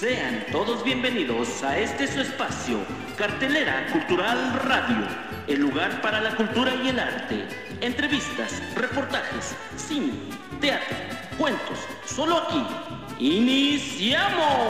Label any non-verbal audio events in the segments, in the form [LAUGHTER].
Sean todos bienvenidos a este su espacio, Cartelera Cultural Radio, el lugar para la cultura y el arte. Entrevistas, reportajes, cine, teatro, cuentos, solo aquí. ¡Iniciamos!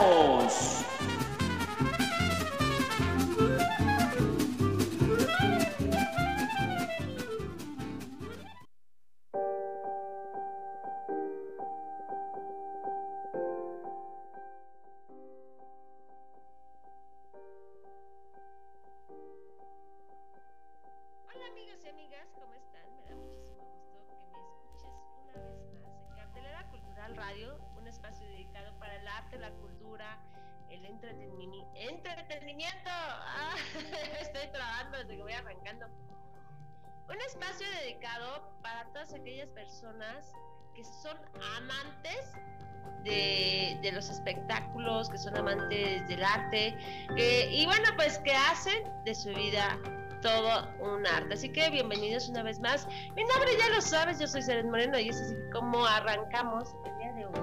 Espectáculos, que son amantes del arte, que- y bueno, pues que hacen de su vida todo un arte. Así que bienvenidos una vez más. Mi nombre ya lo sabes, yo soy Seren Moreno y es así como arrancamos el día de hoy.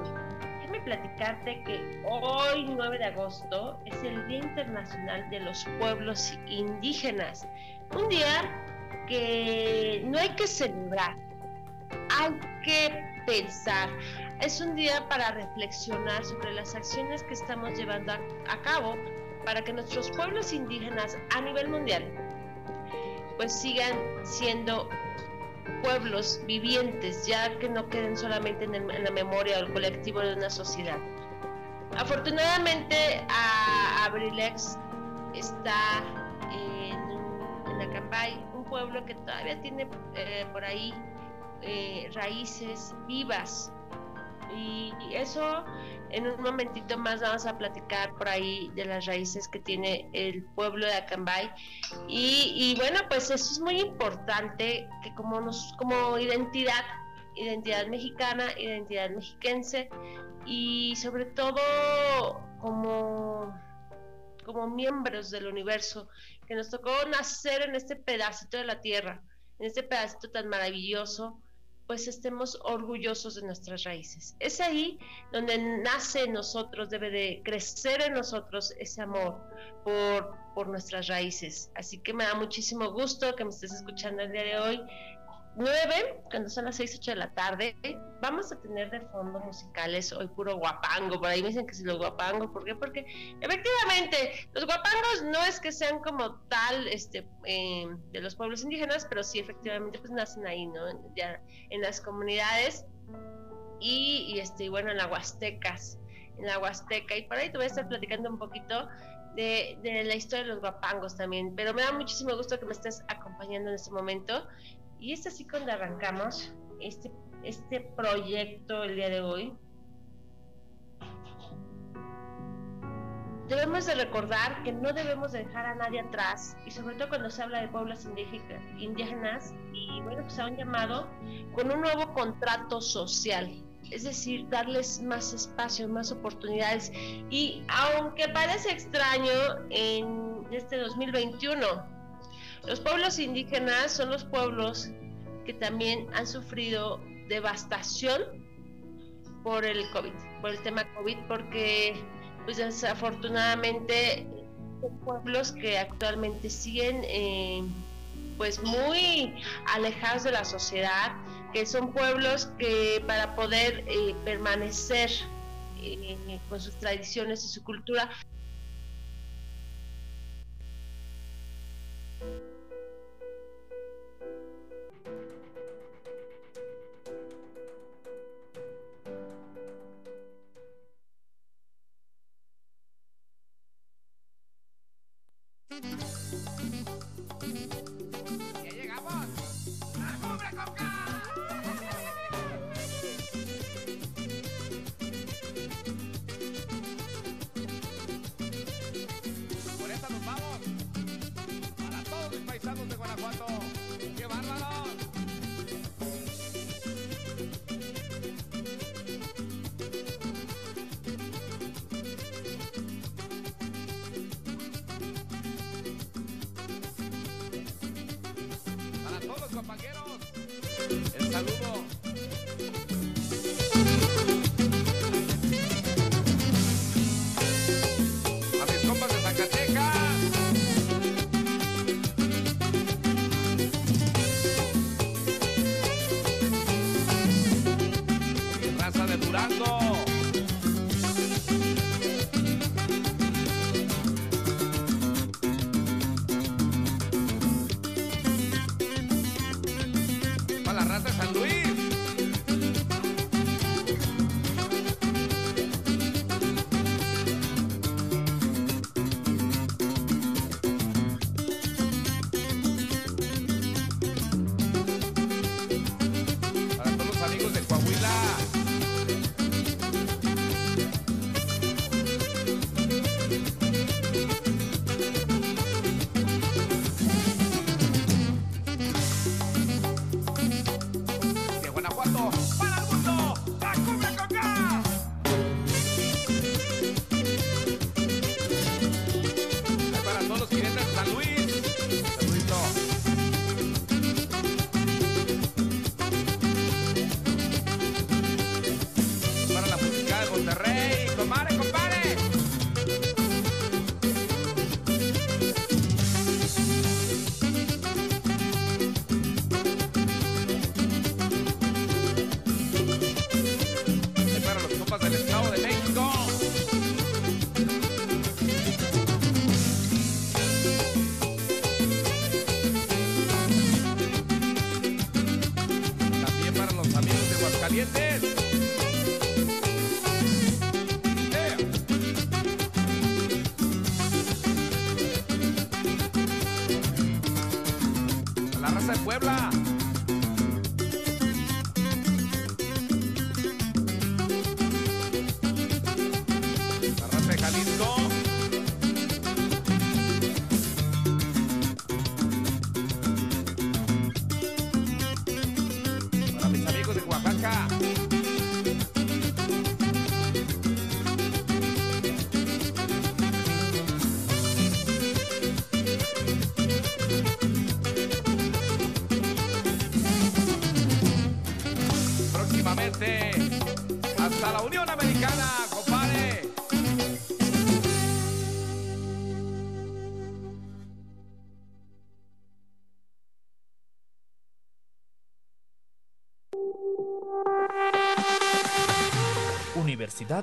Déjame platicarte que hoy, 9 de agosto, es el Día Internacional de los Pueblos Indígenas. Un día que no hay que celebrar, hay que pensar. Es un día para reflexionar sobre las acciones que estamos llevando a, cabo para que nuestros pueblos indígenas a nivel mundial pues sigan siendo pueblos vivientes, ya que no queden solamente en, el- en la memoria o el colectivo de una sociedad. Afortunadamente, a Abrilex está en, en Acambay, un pueblo que todavía tiene eh, por ahí eh, raíces vivas. Y, eso en un momentito más vamos a platicar por ahí de las raíces que tiene el pueblo de Acambay. Y, y bueno, pues eso es muy importante que como, nos, como identidad, identidad mexicana, identidad mexiquense y sobre todo como, como miembros del universo, que nos tocó nacer en este pedacito de la tierra, en este pedacito tan maravilloso, pues estemos orgullosos de nuestras raíces. Es ahí donde nace en nosotros, debe de crecer en nosotros ese amor por, por nuestras raíces. Así que me da muchísimo gusto que me estés escuchando el día de hoy. 9, cuando son las 6, 8 de la tarde, vamos a tener de fondo musicales hoy puro guapango. Por ahí me dicen que si los guapango, ¿por qué? Porque efectivamente los guapangos no es que sean como tal este, eh, de los pueblos indígenas, pero sí efectivamente pues nacen ahí, ¿no? Ya en las comunidades y, y, este, bueno, en la Huastecas, en la Huasteca. Y por ahí te voy a estar platicando un poquito de, de la historia de los guapangos también. Pero me da muchísimo gusto que me estés acompañando en este momento. Y es así cuando arrancamos este, este proyecto el día de hoy. Debemos de recordar que no debemos de dejar a nadie atrás y sobre todo cuando se habla de pueblos indígenas y bueno, pues a un llamado con un nuevo contrato social, es decir, darles más espacio, más oportunidades y aunque parece extraño en este 2021, los pueblos indígenas son los pueblos que también han sufrido devastación por el COVID, por el tema COVID, porque pues desafortunadamente son pueblos que actualmente siguen eh, pues muy alejados de la sociedad, que son pueblos que para poder eh, permanecer eh, con sus tradiciones y su cultura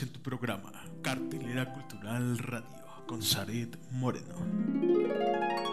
En tu programa Cartelera Cultural Radio con Saret Moreno.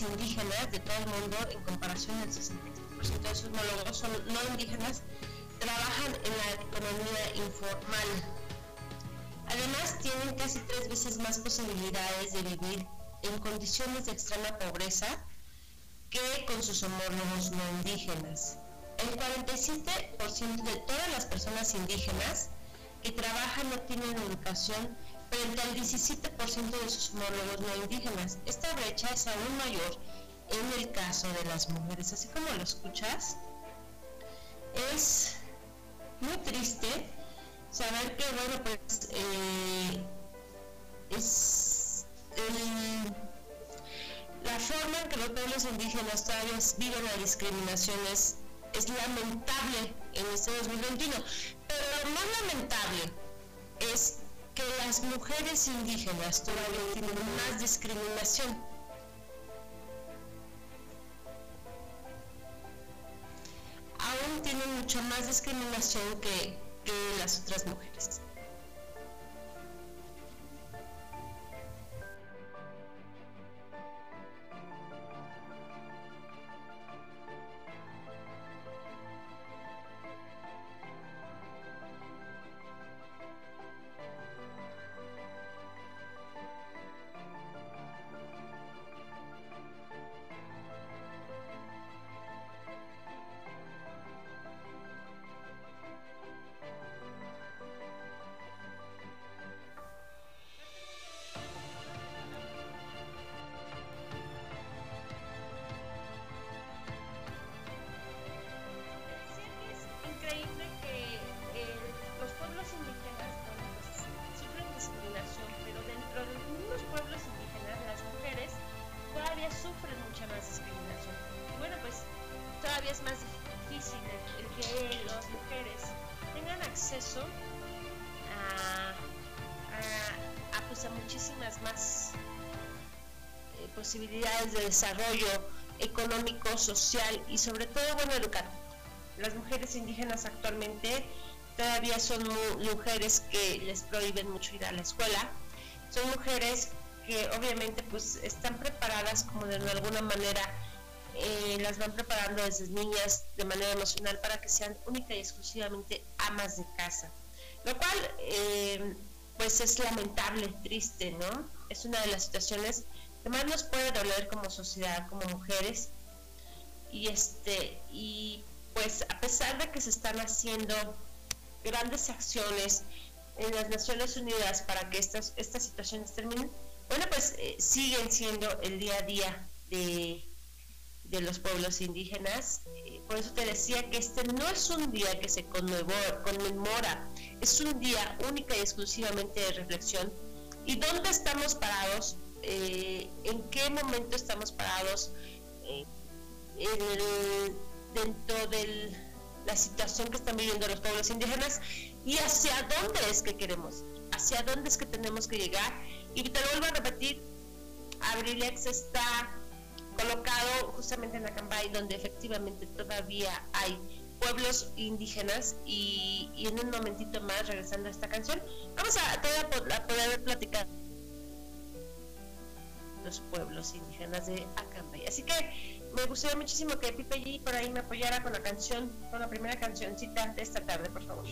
Indígenas de todo el mundo, en comparación al 63% de sus homólogos son no indígenas, trabajan en la economía informal. Además, tienen casi tres veces más posibilidades de vivir en condiciones de extrema pobreza que con sus homólogos no indígenas. El 47% de todas las personas indígenas que trabajan no tienen educación frente al 17% de sus homólogos no indígenas. Esta brecha es aún mayor en el caso de las mujeres, así como lo escuchas. Es muy triste saber que, bueno, pues eh, es la forma en que los pueblos indígenas todavía viven la discriminación es, es lamentable en este 2021. Pero lo más lamentable es que las mujeres indígenas todavía tienen más discriminación. Aún tienen mucha más discriminación que, que las otras mujeres. Posibilidades de desarrollo económico, social y sobre todo, bueno, educativo. Las mujeres indígenas actualmente todavía son mujeres que les prohíben mucho ir a la escuela. Son mujeres que obviamente pues están preparadas como de alguna manera eh, las van preparando desde niñas de manera emocional para que sean única y exclusivamente amas de casa. Lo cual eh, pues es lamentable, triste, ¿no? Es una de las situaciones más nos puede doler como sociedad, como mujeres. Y este, y pues a pesar de que se están haciendo grandes acciones en las Naciones Unidas para que estas, estas situaciones terminen, bueno, pues eh, siguen siendo el día a día de, de los pueblos indígenas. Eh, por eso te decía que este no es un día que se conmemora, es un día única y exclusivamente de reflexión. ¿Y dónde estamos parados? Eh, en qué momento estamos parados, eh, dentro de la situación que están viviendo los pueblos indígenas y hacia dónde es que queremos hacia dónde es que tenemos que llegar. Y te lo vuelvo a repetir, Abrilex está colocado justamente en la Cambay, donde efectivamente todavía hay pueblos indígenas y, en un momentito más, regresando a esta canción, vamos a, a poder platicar los pueblos indígenas de Acambay. Así que me gustaría muchísimo que Pipe G por ahí me apoyara con la canción, con la primera cancioncita de esta tarde, por favor.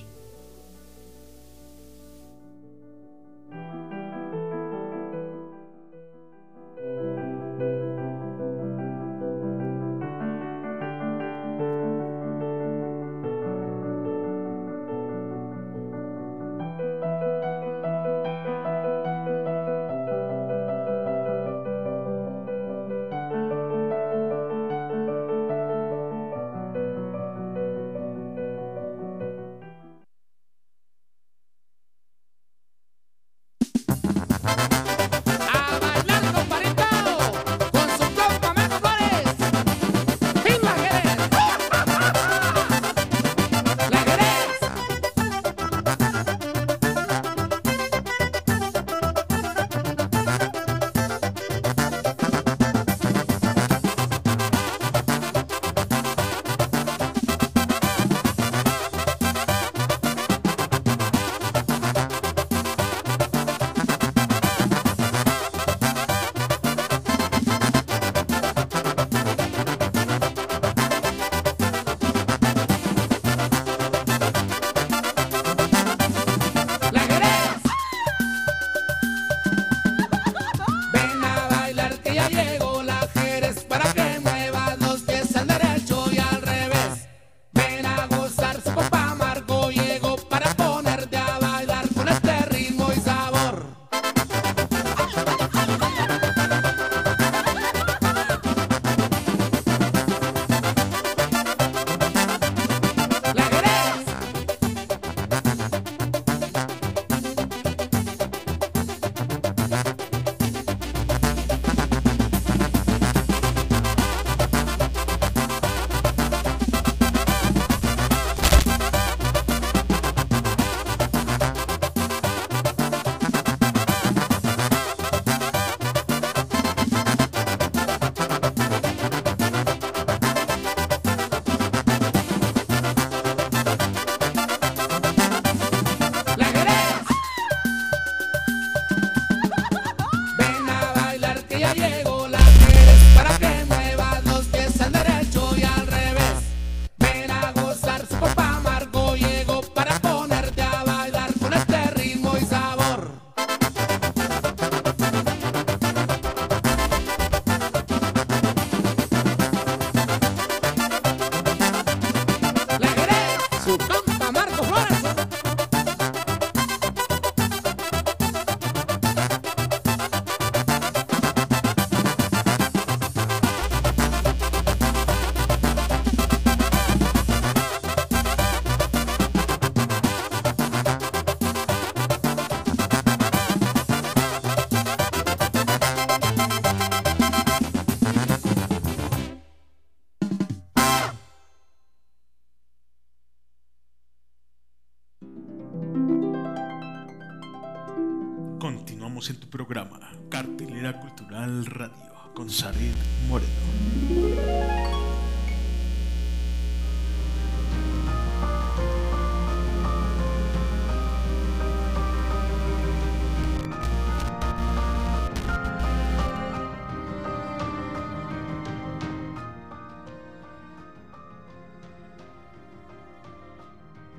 Sharif Moreno.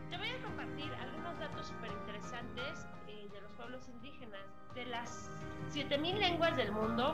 Te voy a compartir algunos datos super interesantes eh, de los pueblos indígenas de las siete mil lenguas del mundo.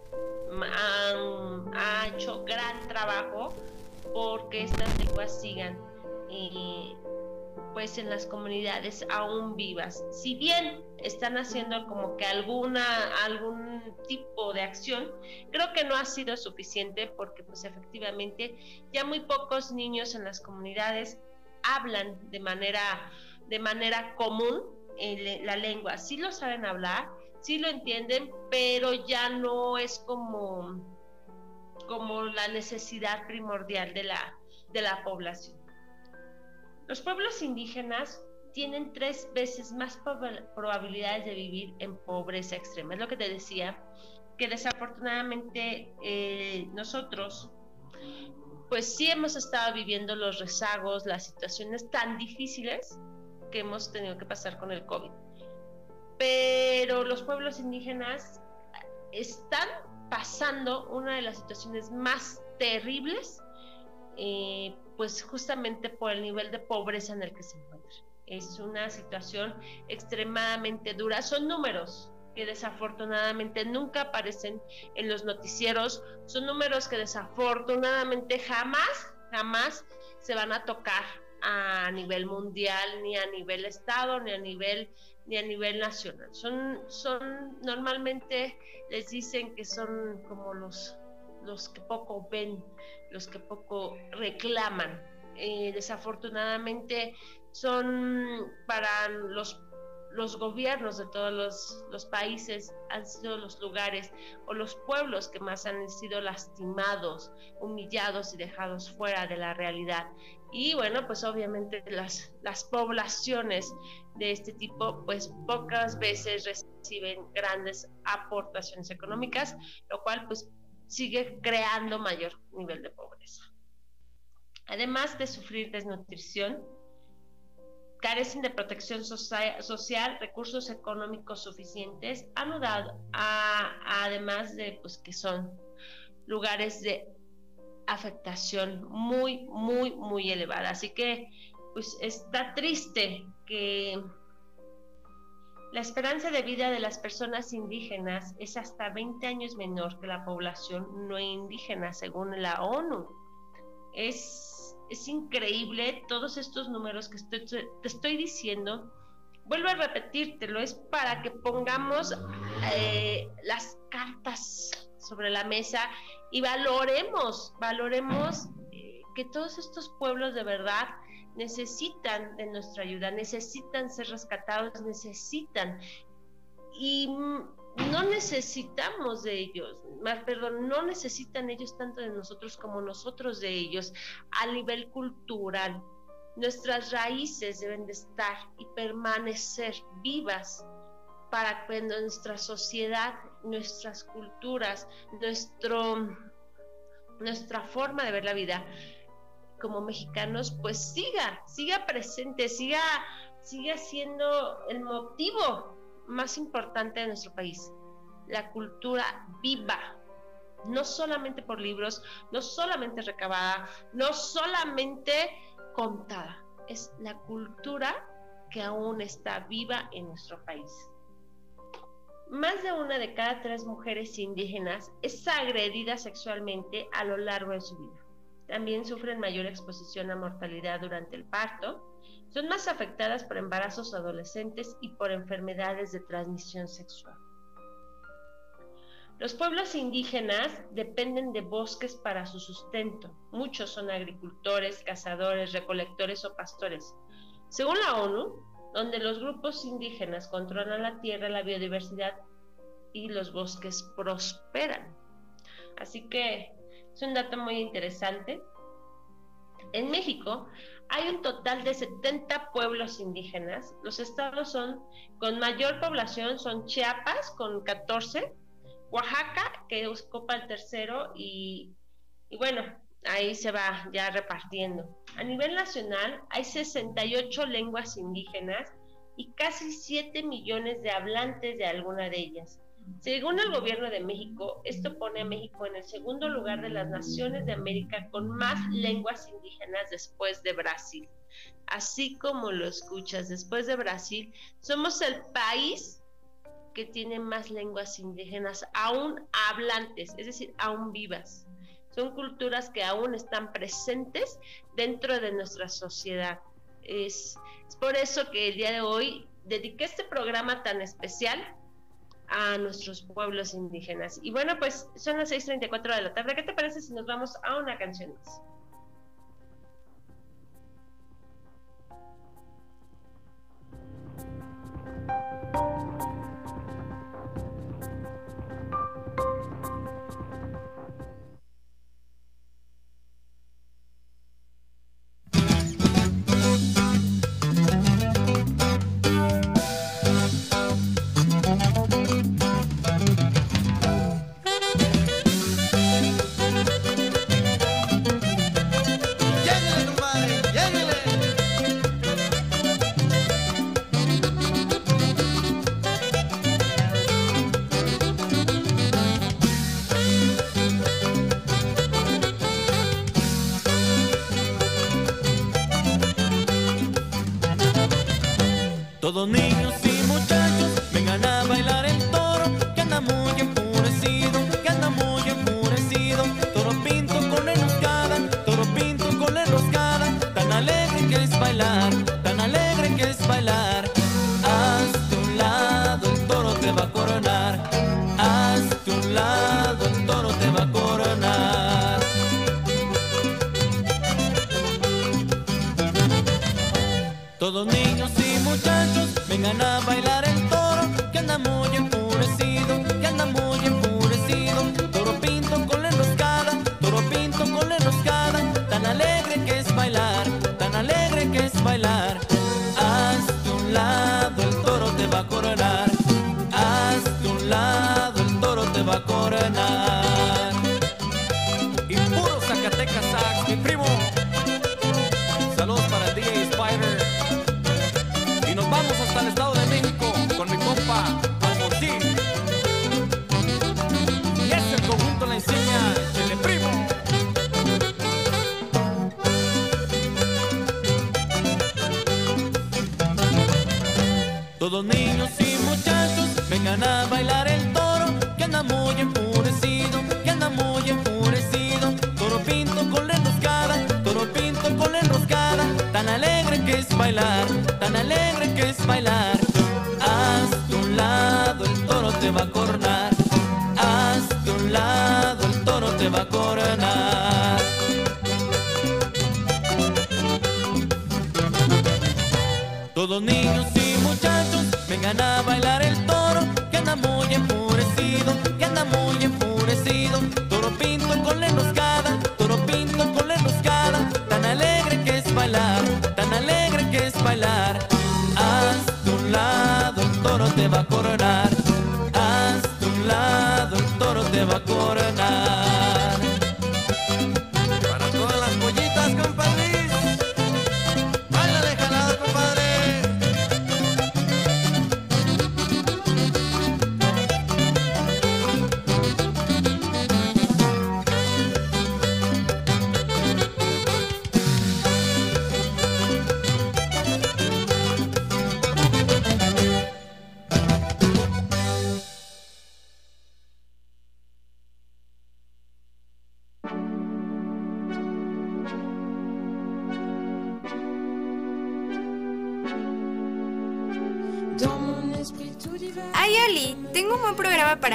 han, ha hecho gran trabajo porque estas lenguas sigan eh, pues en las comunidades aún vivas. Si bien están haciendo como que alguna algún tipo de acción, creo que no ha sido suficiente porque pues efectivamente ya muy pocos niños en las comunidades hablan de manera de manera común la lengua. Sí lo saben hablar, sí lo entienden, pero ya no es como como la necesidad primordial de la de la población. Los pueblos indígenas tienen tres veces más probabilidades de vivir en pobreza extrema. Es lo que te decía, que desafortunadamente eh, nosotros, pues sí hemos estado viviendo los rezagos, las situaciones tan difíciles que hemos tenido que pasar con el COVID. Pero los pueblos indígenas están pasando una de las situaciones más terribles eh, pues justamente por el nivel de pobreza en el que se encuentra. Es una situación extremadamente dura. Son números que desafortunadamente nunca aparecen en los noticieros. Son números que desafortunadamente jamás, jamás se van a tocar a nivel mundial, ni a nivel estado, ni a nivel a nivel nacional. Son, son normalmente les dicen que son como los los que poco ven, los que poco reclaman. Eh, desafortunadamente son para los, los gobiernos de todos los, países, han sido los lugares o los pueblos que más han sido lastimados, humillados y dejados fuera de la realidad. Y bueno, pues obviamente las, las poblaciones de este tipo, pues pocas veces reciben grandes aportaciones económicas, lo cual pues sigue creando mayor nivel de pobreza. Además de sufrir desnutrición, carecen de protección social, recursos económicos suficientes, anudado a, además de pues, que son lugares de afectación muy, muy, muy elevada. Así que pues está triste que la esperanza de vida de las personas indígenas es hasta 20 años menor que la población no indígena, según la ONU. Es, es increíble todos estos números que te estoy diciendo. Vuelvo a repetírtelo, es para que pongamos eh, las cartas sobre la mesa y valoremos, valoremos eh, que todos estos pueblos de verdad necesitan de nuestra ayuda, necesitan ser rescatados, necesitan. Y no necesitamos de ellos, más perdón, no necesitan ellos tanto de nosotros como nosotros de ellos a nivel cultural. Nuestras raíces deben de estar y permanecer vivas para que nuestra sociedad, nuestras culturas, nuestro, nuestra forma de ver la vida como mexicanos, pues siga, siga presente, siga, siga siendo el motivo más importante de nuestro país, la cultura viva, no solamente por libros, no solamente recabada, no solamente contada, es la cultura que aún está viva en nuestro país. Más de una de cada tres mujeres indígenas es agredida sexualmente a lo largo de su vida también sufren mayor exposición a mortalidad durante el parto, son más afectadas por embarazos adolescentes y por enfermedades de transmisión sexual. Los pueblos indígenas dependen de bosques para su sustento. Muchos son agricultores, cazadores, recolectores o pastores. Según la ONU, donde los grupos indígenas controlan la tierra, la biodiversidad y los bosques prosperan. Así que es un dato muy interesante. En México hay un total de 70 pueblos indígenas. Los estados con mayor población son Chiapas con 14, Oaxaca que ocupa el tercero y, y bueno, ahí se va ya repartiendo. A nivel nacional hay 68 lenguas indígenas y casi 7 millones de hablantes de alguna de ellas. Según el gobierno de México, esto pone a México en el segundo lugar de las naciones de América con más lenguas indígenas después de Brasil. Así como lo escuchas, después de Brasil, somos el país que tiene más lenguas indígenas aún hablantes, es decir, aún vivas. Son culturas que aún están presentes dentro de nuestra sociedad. Es, es por eso que el día de hoy dediqué este programa tan especial a nuestros pueblos indígenas. Y bueno, pues son las 6.34 de la tarde. ¿Qué te parece si nos vamos a una canción más?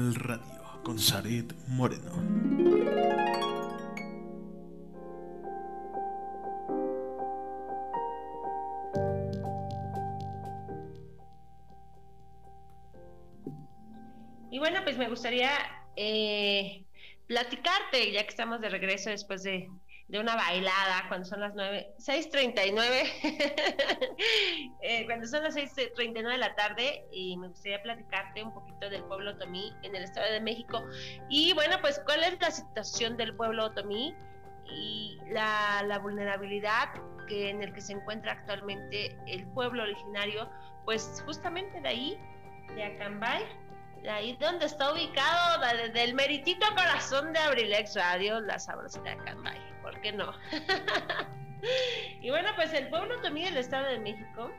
Radio con Saret Moreno. Y bueno, pues me gustaría eh, platicarte, ya que estamos de regreso después de de una bailada cuando son las 9, 6.39, [LAUGHS] eh, cuando son las 6.39 de la tarde y me gustaría platicarte un poquito del pueblo otomí en el Estado de México. Y bueno, pues cuál es la situación del pueblo otomí y la, la vulnerabilidad que en el que se encuentra actualmente el pueblo originario, pues justamente de ahí, de Acambay, ahí donde está ubicado, del meritito corazón de Abrilex Radio, la sabrosa de Acambay. ¿por qué no? [LAUGHS] y bueno, pues el pueblo otomí del Estado de México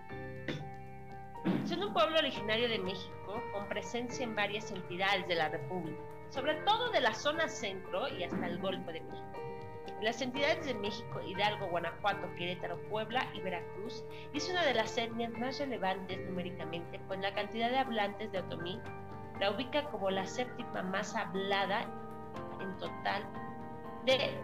son un pueblo originario de México con presencia en varias entidades de la República, sobre todo de la zona centro y hasta el Golfo de México. Las entidades de México, Hidalgo, Guanajuato, Querétaro, Puebla y Veracruz es una de las etnias más relevantes numéricamente, pues la cantidad de hablantes de otomí la ubica como la séptima más hablada en total de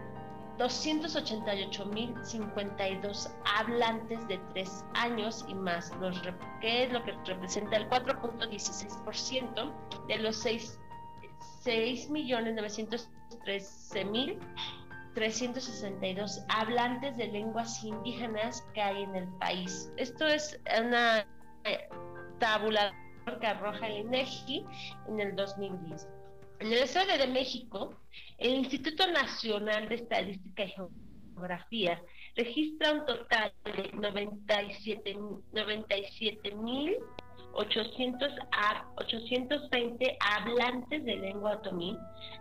288.052 hablantes de tres años y más, los, que es lo que representa el 4.16% de los 6.913.362 hablantes de lenguas indígenas que hay en el país. Esto es una eh, tabulador que arroja el INEGI en el 2010. En el Estado de México, el Instituto Nacional de Estadística y Geografía registra un total de 97.820 hablantes de lengua otomí,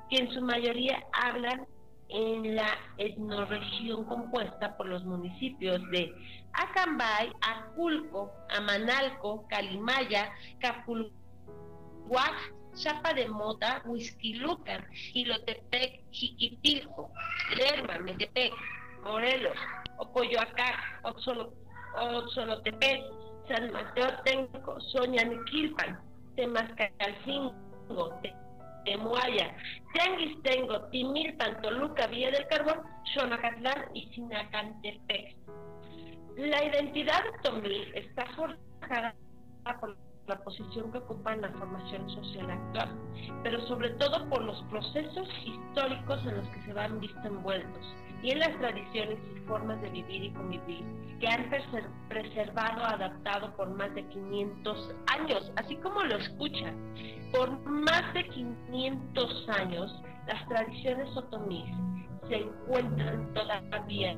que en su mayoría hablan en la etnoregión compuesta por los municipios de Acambay, Aculco, Amanalco, Calimaya, Capulhuac, Chapa de Mota, Huizquilucan, Gilotepec, Jiquipilco, Lerma, Metepec, Morelos, Ocoyoacán, Oxolotepec, San Mateo Tenco, Soñaniquilpan, Temascalcingo, Temuaya, Tianguistengo, Timilpan, Toluca, Villa del Carbón, Xonacatlán y Sinacantepec. La identidad tomil está forjada por la posición que ocupa en la formación social actual, pero sobre todo por los procesos históricos en los que se van visto envueltos y en las tradiciones y formas de vivir y convivir que han preservado, adaptado por más de 500 años, así como lo escuchan. Por más de 500 años, las tradiciones otomíes se encuentran todavía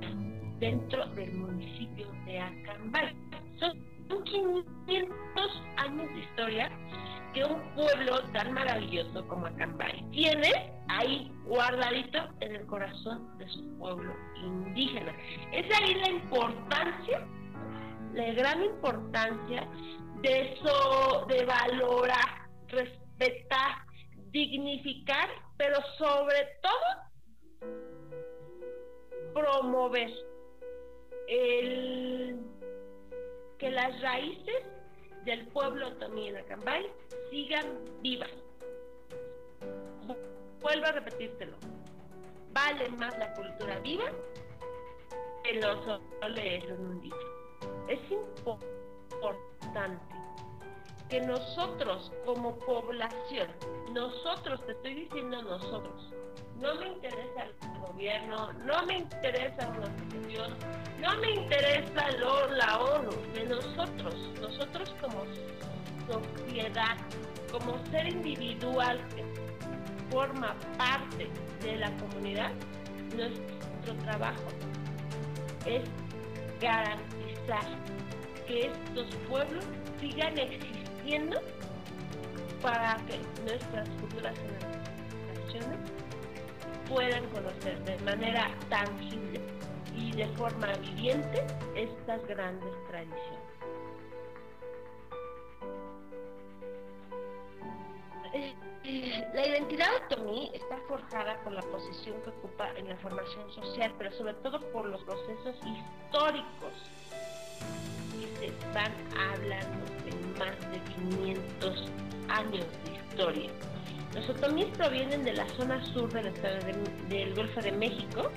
dentro del municipio de Acambay. Son 500 años de historia que un pueblo tan maravilloso como Acambay tiene ahí guardadito en el corazón de su pueblo indígena. Es ahí la importancia, la gran importancia de eso, de valorar, respetar, dignificar, pero sobre todo promover el que las raíces del pueblo también Acambay sigan vivas. Vuelvo a repetírtelo. Vale más la cultura viva que los soles en un. Es importante que nosotros como población, nosotros, te estoy diciendo nosotros, no me interesa el gobierno, no me interesa una institución, no me interesa la ONU, de nosotros, nosotros como sociedad, como ser individual que forma parte de la comunidad, nuestro trabajo es garantizar que estos pueblos sigan existiendo para que nuestras futuras generaciones puedan conocer de manera tangible y de forma viviente estas grandes tradiciones. Eh, la identidad otomí está forjada por la posición que ocupa en la formación social, pero sobre todo por los procesos históricos se van hablando de más de 500 años de historia. Los otomíes provienen de la zona sur del, del Golfo de México,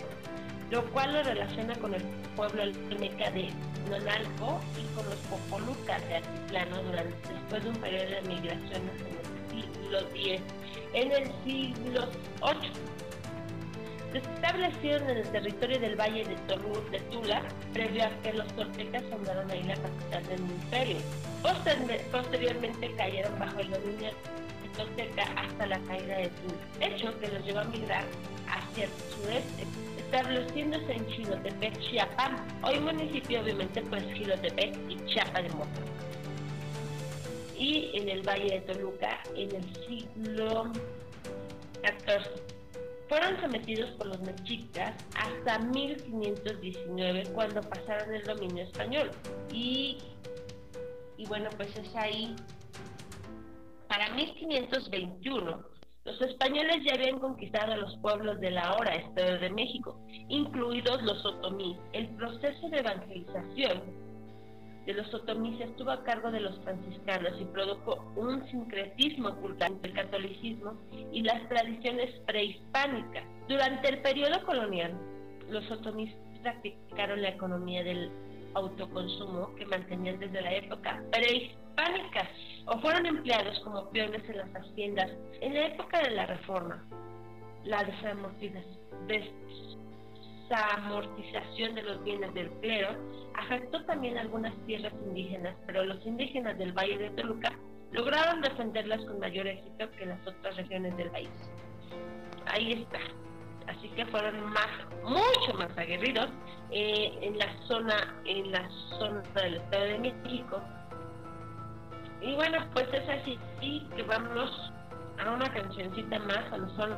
lo cual lo relaciona con el pueblo almeca de Nonalco y con los Popolucas de Altiplano durante, después de un periodo de migraciones en el siglo X. En el siglo VIII se establecieron en el territorio del Valle de, Tolu- de Tula, previo a que los toltecas fundaron ahí la capital del imperio. Poster- posteriormente cayeron bajo el dominio de tolteca hasta la caída de Tula, hecho que los llevó a migrar hacia el sureste, estableciéndose en Chilotepec, Chiapas, hoy municipio obviamente pues Chilotepec y Chiapa de Mota. Y en el Valle de Toluca en el siglo XIV. Fueron sometidos por los mexicas hasta 1519 cuando pasaron el dominio español. Y, y bueno, pues es ahí. Para 1521, los españoles ya habían conquistado los pueblos de la ahora Estado de México, incluidos los otomí. El proceso de evangelización de los otomíes estuvo a cargo de los franciscanos y produjo un sincretismo cultural entre el catolicismo y las tradiciones prehispánicas. Durante el periodo colonial, los otomíes practicaron la economía del autoconsumo que mantenían desde la época prehispánica o fueron empleados como peones en las haciendas en la época de la reforma. La desamortización desamortización de los bienes del clero afectó también algunas tierras indígenas, pero los indígenas del Valle de Toluca lograron defenderlas con mayor éxito que las otras regiones del país. Ahí está. Así que fueron más, mucho más aguerridos eh, en la zona, en la zona del Estado de México. Y bueno, pues es así y que vamos a una cancioncita más, cuando son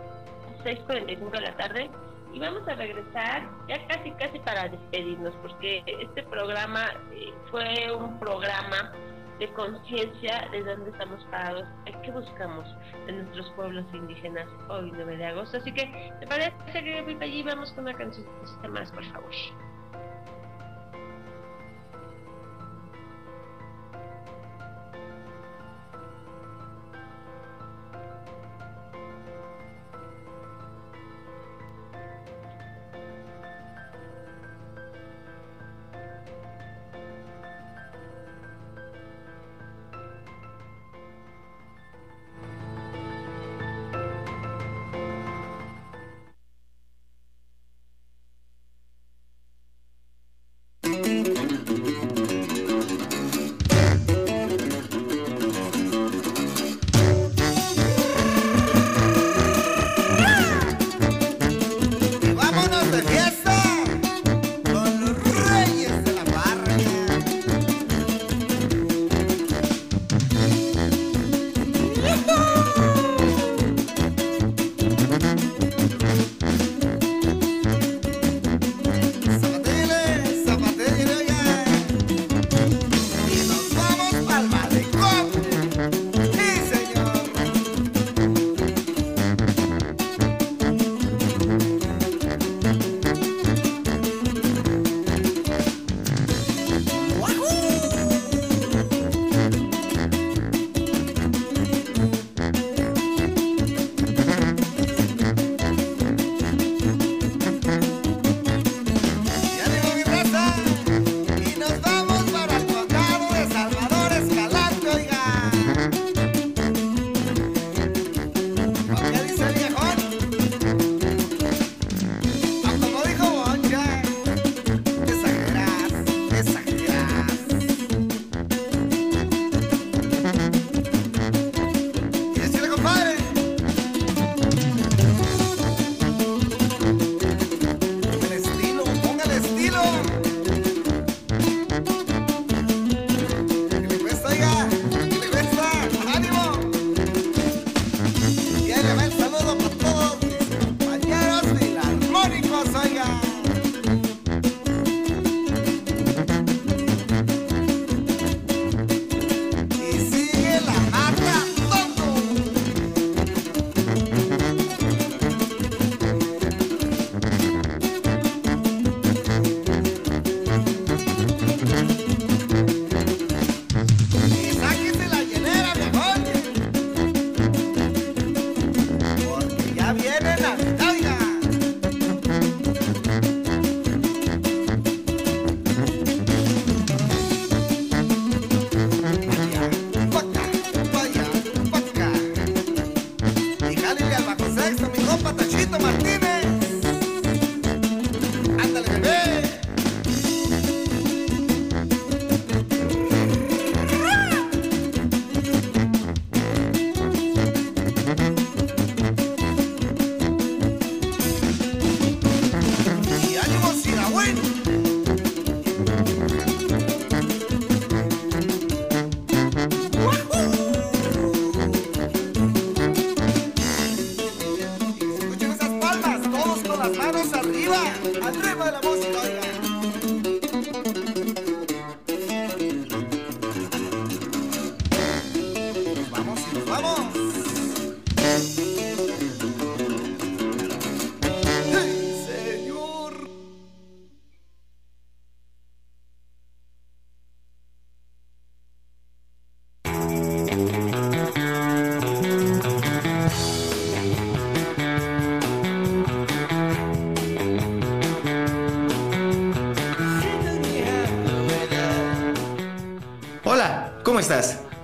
6.45 de la tarde y vamos a regresar ya casi casi para despedirnos porque este programa eh, fue un programa de conciencia de dónde estamos parados, qué buscamos de nuestros pueblos indígenas hoy 9 de agosto. Así que, ¿te parece que allí vamos con una cancioncita más, por favor?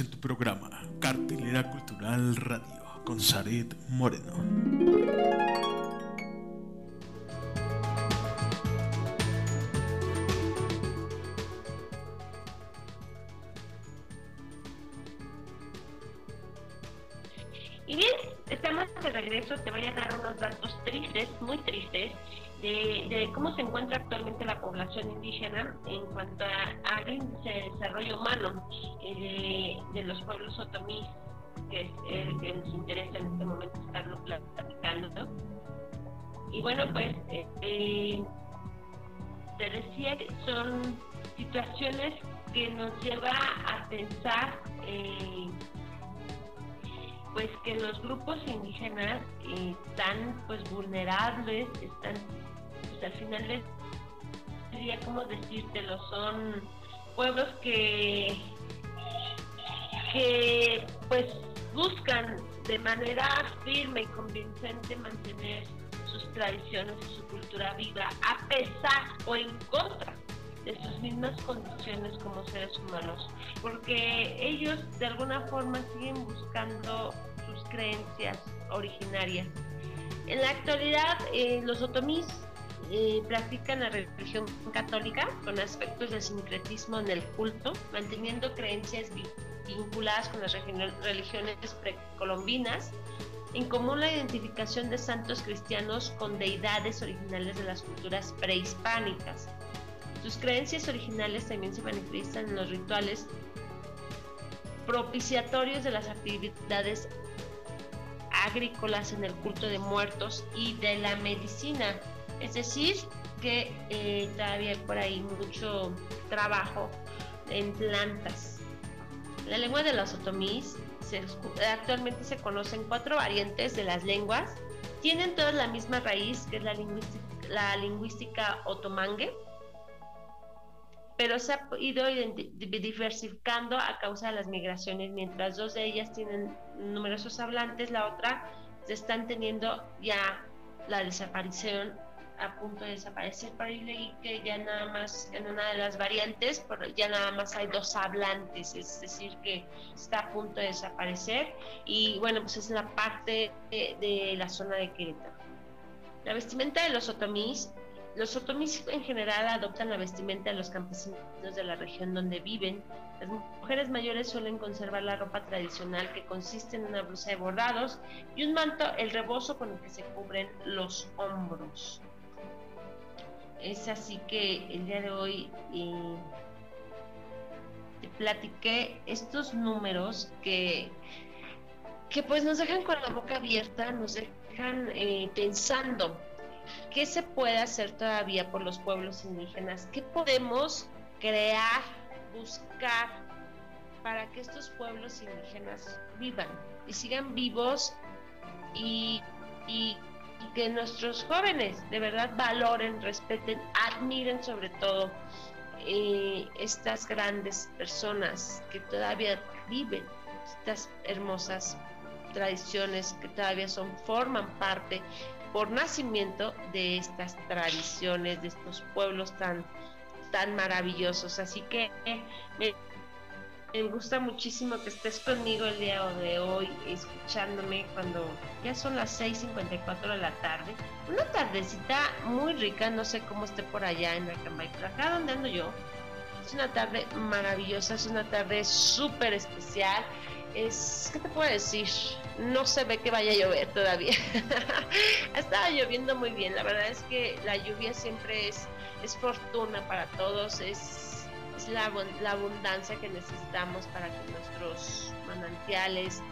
En tu programa, Cartelera Cultural Radio, con Zaret Moreno. De desarrollo humano eh, de, los pueblos otomís, que es el que nos interesa en este momento estarlo platicando. Y bueno, pues eh, te decía que son situaciones que nos lleva a pensar eh, pues que los grupos indígenas eh, están pues vulnerables, están pues al final les sería como decírtelo, son pueblos que que pues buscan de manera firme y convincente mantener sus tradiciones y su cultura viva a pesar o en contra de sus mismas condiciones como seres humanos, porque ellos de alguna forma siguen buscando sus creencias originarias. En la actualidad, eh, los otomís eh, practican la religión católica con aspectos de sincretismo en el culto, manteniendo creencias vi- vinculadas con las religiones precolombinas, en común la identificación de santos cristianos con deidades originales de las culturas prehispánicas. Sus creencias originales también se manifiestan en los rituales propiciatorios de las actividades agrícolas en el culto de muertos y de la medicina. Es decir, que eh, todavía hay por ahí mucho trabajo en plantas. La lengua de los otomís actualmente se conocen cuatro variantes de las lenguas. Tienen todas la misma raíz, que es la lingüística, la lingüística otomangue, pero se ha ido diversificando a causa de las migraciones, mientras dos de ellas tienen numerosos hablantes, la otra se están teniendo ya la desaparición a punto de desaparecer. Por ahí leí que ya nada más en una de las variantes, por- ya nada más hay dos hablantes, es decir, que está a punto de desaparecer. Y bueno, pues es la parte de, de la zona de Querétaro. La vestimenta de los otomís los otomís en general adoptan la vestimenta de los campesinos de la región donde viven. Las mujeres mayores suelen conservar la ropa tradicional que consiste en una blusa de bordados y un manto, el rebozo con el que se cubren los hombros. Es así que el día de hoy eh, te platiqué estos números que, que pues nos dejan con la boca abierta, nos dejan eh, pensando ¿Qué se puede hacer todavía por los pueblos indígenas? ¿Qué podemos crear, buscar para que estos pueblos indígenas vivan y sigan vivos y, y- y que nuestros jóvenes de verdad valoren, respeten, admiren sobre todo eh, estas grandes personas que todavía viven estas hermosas tradiciones que todavía son forman parte por nacimiento de estas tradiciones, de estos pueblos tan, tan maravillosos. Así que me, me gusta muchísimo que estés conmigo el día de hoy, escuchándome cuando ya son las 6:54 de la tarde. Una tardecita muy rica, no sé cómo esté por allá en Acambay, pero acá donde ando yo, es una tarde maravillosa, es una tarde súper especial. Es, ¿qué te puedo decir? No se ve que vaya a llover todavía. [LAUGHS] Estaba lloviendo muy bien. La verdad es que la lluvia siempre es, es fortuna para todos, es es la, la, abundancia que necesitamos para que nuestros manantiales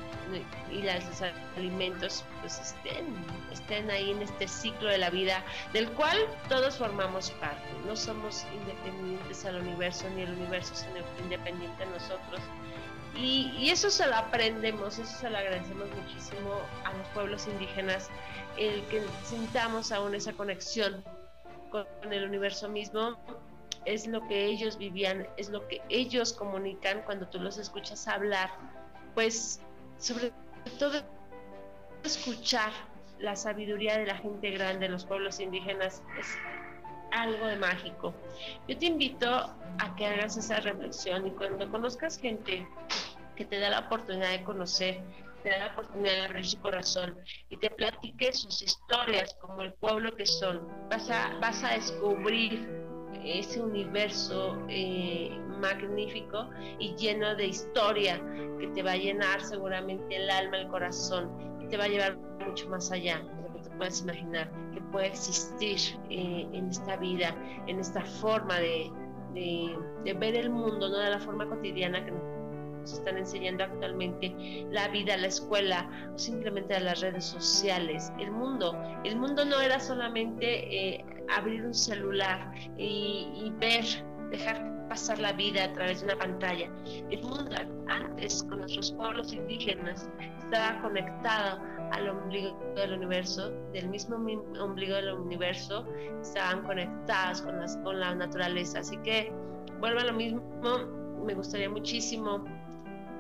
y los alimentos pues estén, estén ahí en este ciclo de la vida del cual todos formamos parte. No somos independientes al universo ni el universo es independiente a nosotros. Y, y, eso se lo aprendemos, eso se lo agradecemos muchísimo a los pueblos indígenas, el que sintamos aún esa conexión con el universo mismo es lo que ellos vivían, es lo que ellos comunican cuando tú los escuchas hablar, pues sobre todo escuchar la sabiduría de la gente grande, los pueblos indígenas, es algo de mágico. Yo te invito a que hagas esa reflexión y cuando conozcas gente que te da la oportunidad de conocer, te da la oportunidad de abrir su corazón y te platique sus historias como el pueblo que son, vas a, vas a descubrir ese universo eh, magnífico y lleno de historia que te va a llenar seguramente el alma, el corazón y te va a llevar mucho más allá de lo que te puedes imaginar que puede existir eh, en esta vida, en esta forma de, de, ver el mundo, no de la forma cotidiana que nos están enseñando actualmente la vida, la escuela o simplemente las redes sociales. El mundo, el mundo no era solamente eh, abrir un celular y, ver, dejar pasar la vida a través de una pantalla. El mundo antes con nuestros pueblos indígenas estaba conectado al ombligo del universo, del mismo ombligo del universo, estaban conectadas con, las, con la naturaleza. Así que vuelvo a lo mismo, me gustaría muchísimo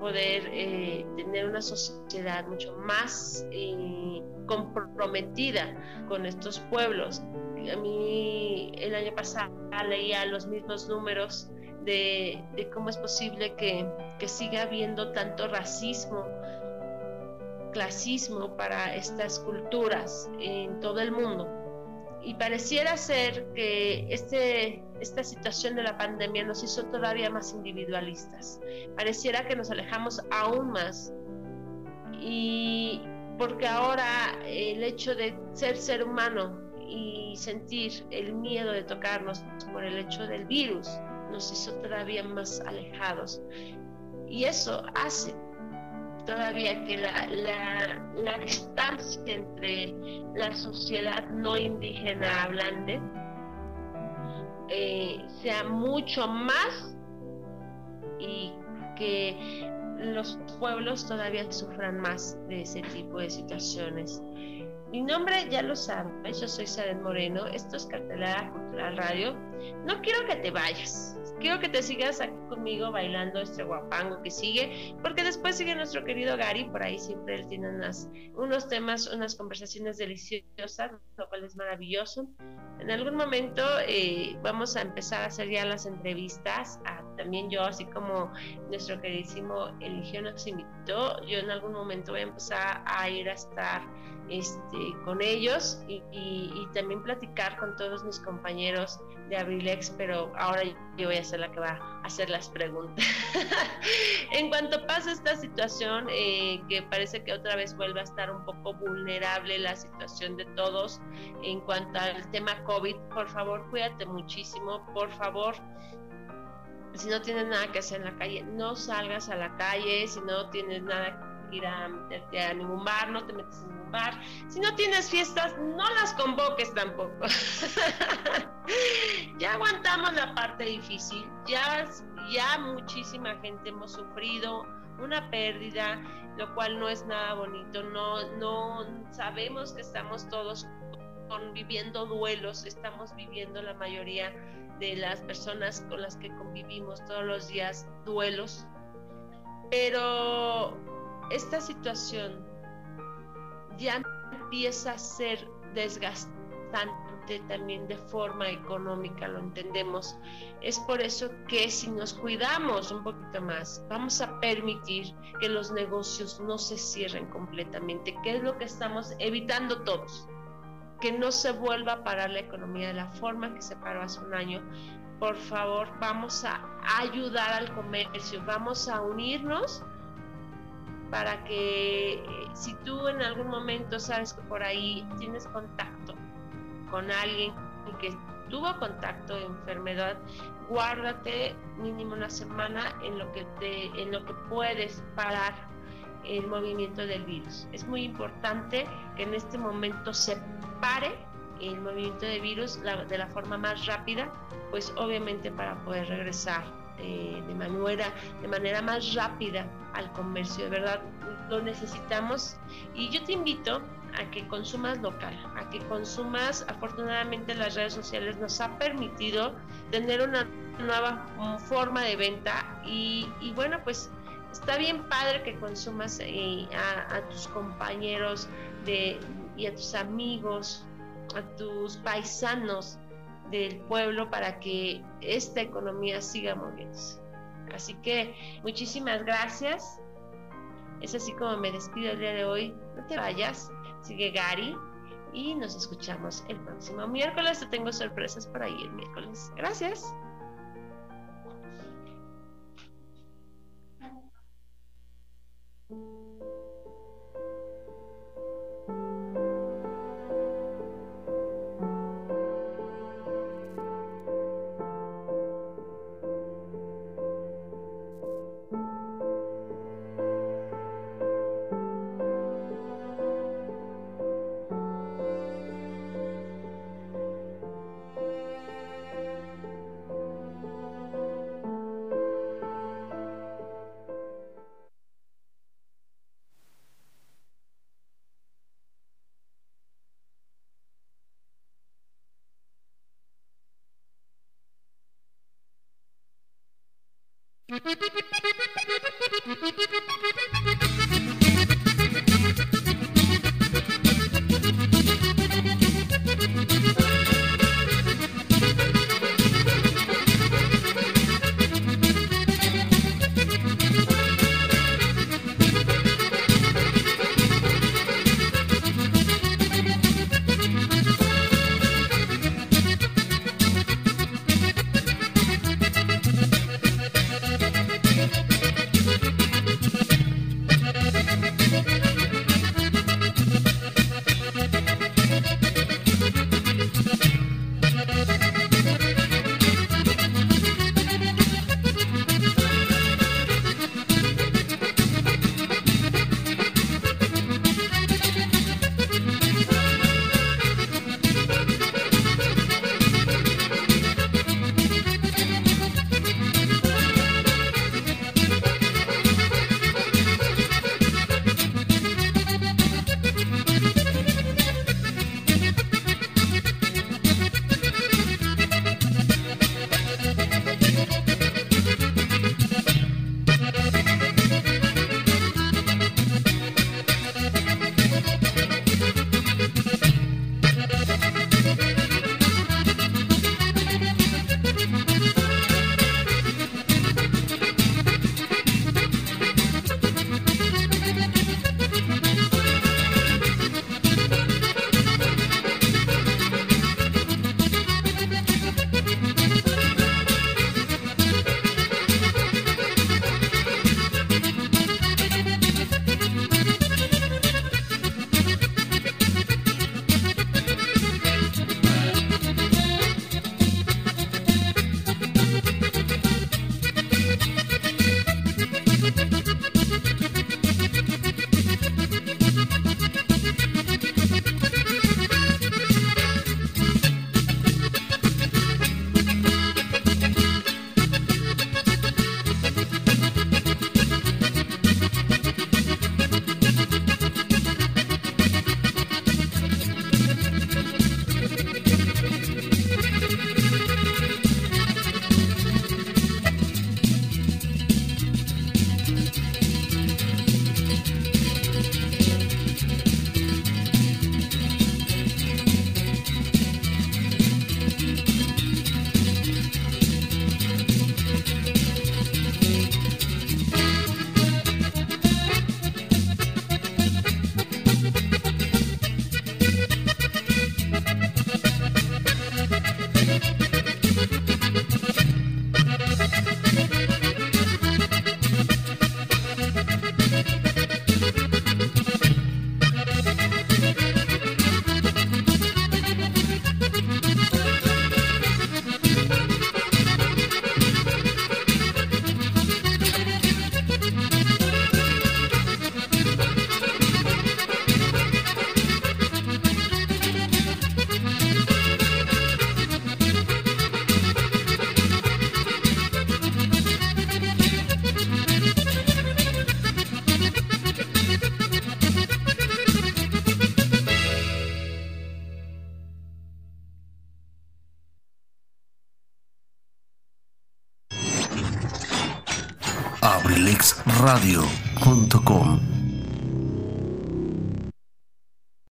poder eh, tener una sociedad mucho más eh, comprometida con estos pueblos a mí el año pasado leía los mismos números de, cómo es posible que, que, siga habiendo tanto racismo, clasismo para estas culturas en todo el mundo. Y pareciera ser que este, esta situación de la pandemia nos hizo todavía más individualistas. Pareciera que nos alejamos aún más. Y porque ahora el hecho de ser ser humano y sentir el miedo de tocarnos por el hecho del virus nos hizo todavía más alejados. Y eso hace todavía que la, la, distancia entre la sociedad no indígena hablante eh, sea mucho más y que los pueblos todavía sufran más de ese tipo de situaciones. Mi nombre ya lo sabes, yo soy Saret Moreno, esto es Cartelera Cultural Radio. No quiero que te vayas, quiero que te sigas aquí conmigo bailando este guapango que sigue, porque después sigue nuestro querido Gary, por ahí siempre él tiene unas, unos temas, unas conversaciones deliciosas, lo cual es maravilloso. En algún momento eh, vamos a empezar a hacer ya las entrevistas, también yo, así como nuestro queridísimo Eligio nos invitó, yo en algún momento voy a empezar a ir a estar este, con ellos y, también platicar con todos mis compañeros de Abrilex, pero ahora yo voy a ser la que va a hacer las preguntas. [LAUGHS] en cuanto pasa esta situación, eh, que parece que otra vez vuelve a estar un poco vulnerable la situación de todos en cuanto al tema COVID, por favor, cuídate muchísimo, por favor. Si no tienes nada que hacer en la calle, no salgas a la calle, si no tienes nada que ir a meterte a ningún bar, no te metes en si no tienes fiestas, no las convoques tampoco. [LAUGHS] ya aguantamos la parte difícil, ya, ya muchísima gente hemos sufrido una pérdida, lo cual no es nada bonito, no, no sabemos que estamos todos conviviendo duelos, estamos viviendo la mayoría de las personas con las que convivimos todos los días duelos, pero esta situación ya empieza a ser desgastante también de forma económica lo entendemos. Es por eso que si nos cuidamos un poquito más, vamos a permitir que los negocios no se cierren completamente, que es lo que estamos evitando todos, que no se vuelva a parar la economía de la forma que se paró hace un año. Por favor, vamos a ayudar al comercio, vamos a unirnos para que si tú en algún momento sabes que por ahí tienes contacto con alguien que tuvo contacto de enfermedad, guárdate mínimo una semana en lo que te, en lo que puedes parar el movimiento del virus. Es muy importante que en este momento se pare el movimiento del virus de la forma más rápida, pues obviamente para poder regresar eh, de, manera, de manera más rápida al comercio. De verdad, lo necesitamos. Y yo te invito a que consumas local, a que consumas, afortunadamente las redes sociales nos ha permitido tener una nueva forma de venta y, bueno, pues está bien padre que consumas eh, a, tus compañeros de, y a tus amigos, a tus paisanos del pueblo para que esta economía siga moviéndose. Así que muchísimas gracias. Es así como me despido el día de hoy. No te vayas, sigue Gary y nos escuchamos el próximo miércoles. Te tengo sorpresas por ahí el miércoles. Gracias. abrilexradio.com.